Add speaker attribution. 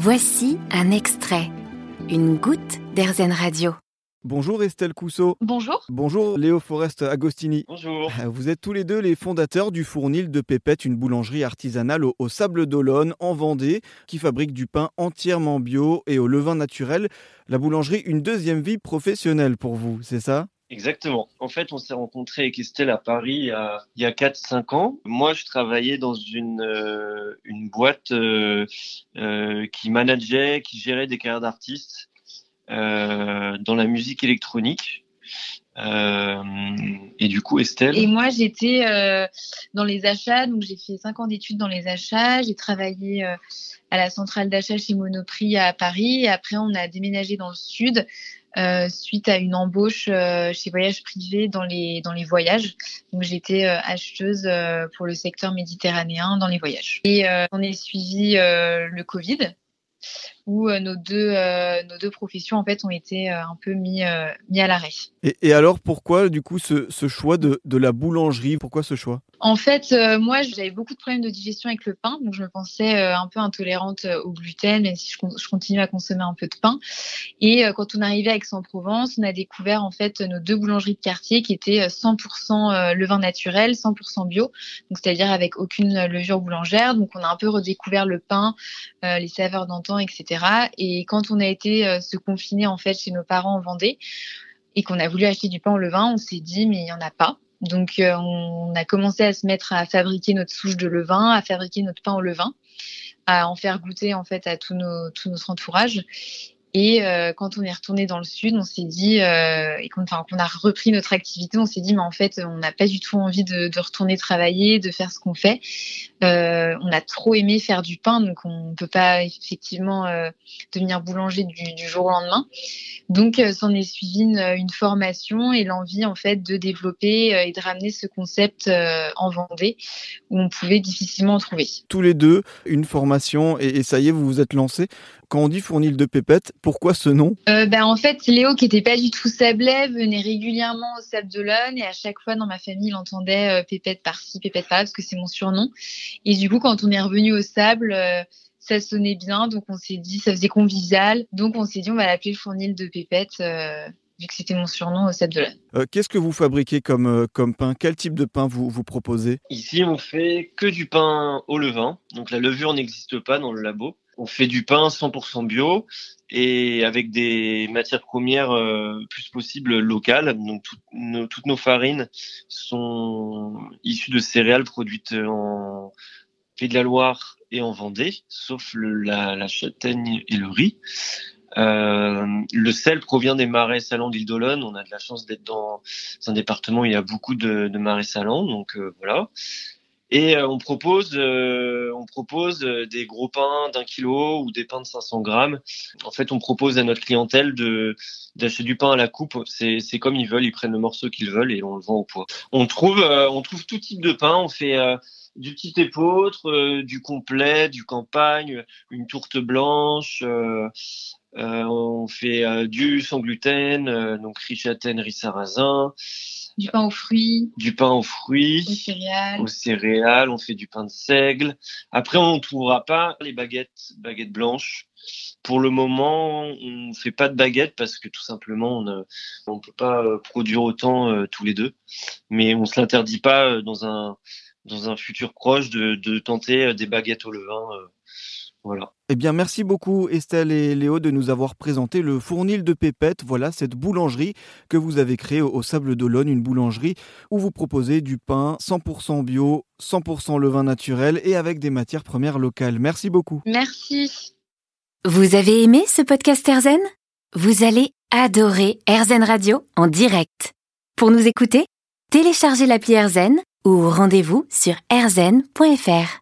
Speaker 1: Voici un extrait, une goutte d'Airzen Radio.
Speaker 2: Bonjour Estelle Cousseau.
Speaker 3: Bonjour.
Speaker 2: Bonjour Léo Forest Agostini.
Speaker 4: Bonjour.
Speaker 2: Vous êtes tous les deux les fondateurs du Fournil de Pépette, une boulangerie artisanale au, au Sable d'Olonne, en Vendée, qui fabrique du pain entièrement bio et au levain naturel. La boulangerie, une deuxième vie professionnelle pour vous, c'est ça?
Speaker 4: Exactement. En fait, on s'est rencontré avec Estelle à Paris il y a, il y a 4-5 ans. Moi, je travaillais dans une, euh, une boîte euh, euh, qui manageait, qui gérait des carrières d'artistes euh, dans la musique électronique. Euh, et du coup, Estelle.
Speaker 3: Et moi, j'étais euh, dans les achats, donc j'ai fait 5 ans d'études dans les achats. J'ai travaillé euh, à la centrale d'achat chez Monoprix à Paris. Après, on a déménagé dans le sud suite à une embauche chez Voyage Privé dans les, dans les voyages. Donc j'étais acheteuse pour le secteur méditerranéen dans les voyages. Et on est suivi le Covid où euh, nos deux euh, nos deux professions en fait ont été euh, un peu mis mis à l'arrêt.
Speaker 2: et, et alors pourquoi du coup ce, ce choix de, de la boulangerie? Pourquoi ce choix?
Speaker 3: En fait, moi, j'avais beaucoup de problèmes de digestion avec le pain, donc je me pensais un peu intolérante au gluten, même si je, con- je continue à consommer un peu de pain. Et quand on arrivait à Aix-en-Provence, on a découvert en fait nos deux boulangeries de quartier qui étaient euh, 100% euh, levain naturel, 100% bio, donc c'est-à-dire avec aucune levure boulangère. Donc on a un peu redécouvert le pain, les saveurs d'antan, etc. Et quand on a été euh, se confiner en fait chez nos parents en Vendée et qu'on a voulu acheter du pain au levain, on s'est dit mais il y en a pas. Donc, euh, on a commencé à se mettre à fabriquer notre souche de levain, à fabriquer notre pain au levain, à en faire goûter en fait à tout notre entourage. Et euh, quand on est retourné dans le sud, on s'est dit, euh, et qu'on a repris notre activité, on s'est dit, mais en fait, on n'a pas du tout envie de, de retourner travailler, de faire ce qu'on fait. Euh, on a trop aimé faire du pain, donc on peut pas effectivement euh, devenir boulanger du, du jour au lendemain. Donc, euh, s'en est suivi une, une formation et l'envie en fait de développer euh, et de ramener ce concept en Vendée où on pouvait difficilement en trouver.
Speaker 2: Tous les deux, une formation et, et ça y est, vous vous êtes lancés. Quand on dit Fournil de Pépette, pourquoi ce nom?
Speaker 3: Euh, ben, en fait, Léo, qui était pas du tout sablais, venait régulièrement au Sable d'Olonne et à chaque fois dans ma famille, il entendait euh, Pépette par-ci, Pépette par-là, parce que c'est mon surnom. Et du coup, quand on est revenu au Sable, euh, ça sonnait bien, donc on s'est dit, ça faisait convivial. Donc on s'est dit, on va l'appeler le fournil de Pépette, euh, vu que c'était mon surnom au Sable.
Speaker 2: Euh, Qu'est-ce que vous fabriquez comme, euh, comme pain? Quel type de pain vous, vous proposez?
Speaker 4: Ici, on fait que du pain au levain. Donc la levure n'existe pas dans le labo. On fait du pain 100% bio et avec des matières premières euh, plus possible locales. Donc nos- toutes nos farines sont issues de céréales produites en Pays de la Loire et en Vendée, sauf le- la, la châtaigne et le riz. Euh, le sel provient des marais salants d'île d'Olonne. On a de la chance d'être dans un département où il y a beaucoup de, de marais salants, donc euh, voilà. Et euh, on propose, euh, on propose euh, des gros pains d'un kilo ou des pains de 500 grammes. En fait, on propose à notre clientèle de d'acheter du pain à la coupe. C'est c'est comme ils veulent, ils prennent le morceau qu'ils veulent et on le vend au poids. On trouve, euh, on trouve tout type de pain. On fait euh, du petit épeautre, euh, du complet, du campagne, une tourte blanche. Euh, on fait euh, du sans gluten, euh, donc riz châtaigne, riz sarrasin,
Speaker 3: Du pain aux fruits,
Speaker 4: du pain aux
Speaker 3: aux
Speaker 4: fruits,
Speaker 3: céréales.
Speaker 4: aux céréales, on fait du pain de seigle. Après, on ne trouvera pas les baguettes, baguettes blanches. Pour le moment, on ne fait pas de baguettes parce que tout simplement, on ne on peut pas produire autant euh, tous les deux. Mais on se l'interdit pas euh, dans un dans un futur proche de, de tenter euh, des baguettes au levain. Voilà.
Speaker 2: Eh bien, merci beaucoup Estelle et Léo de nous avoir présenté le Fournil de Pépette. Voilà cette boulangerie que vous avez créée au, au Sable d'Olonne, une boulangerie où vous proposez du pain 100% bio, 100% levain naturel et avec des matières premières locales. Merci beaucoup.
Speaker 3: Merci.
Speaker 1: Vous avez aimé ce podcast Airzen? Vous allez adorer Airzen Radio en direct. Pour nous écouter, téléchargez l'appli Airzen ou rendez-vous sur airzen.fr.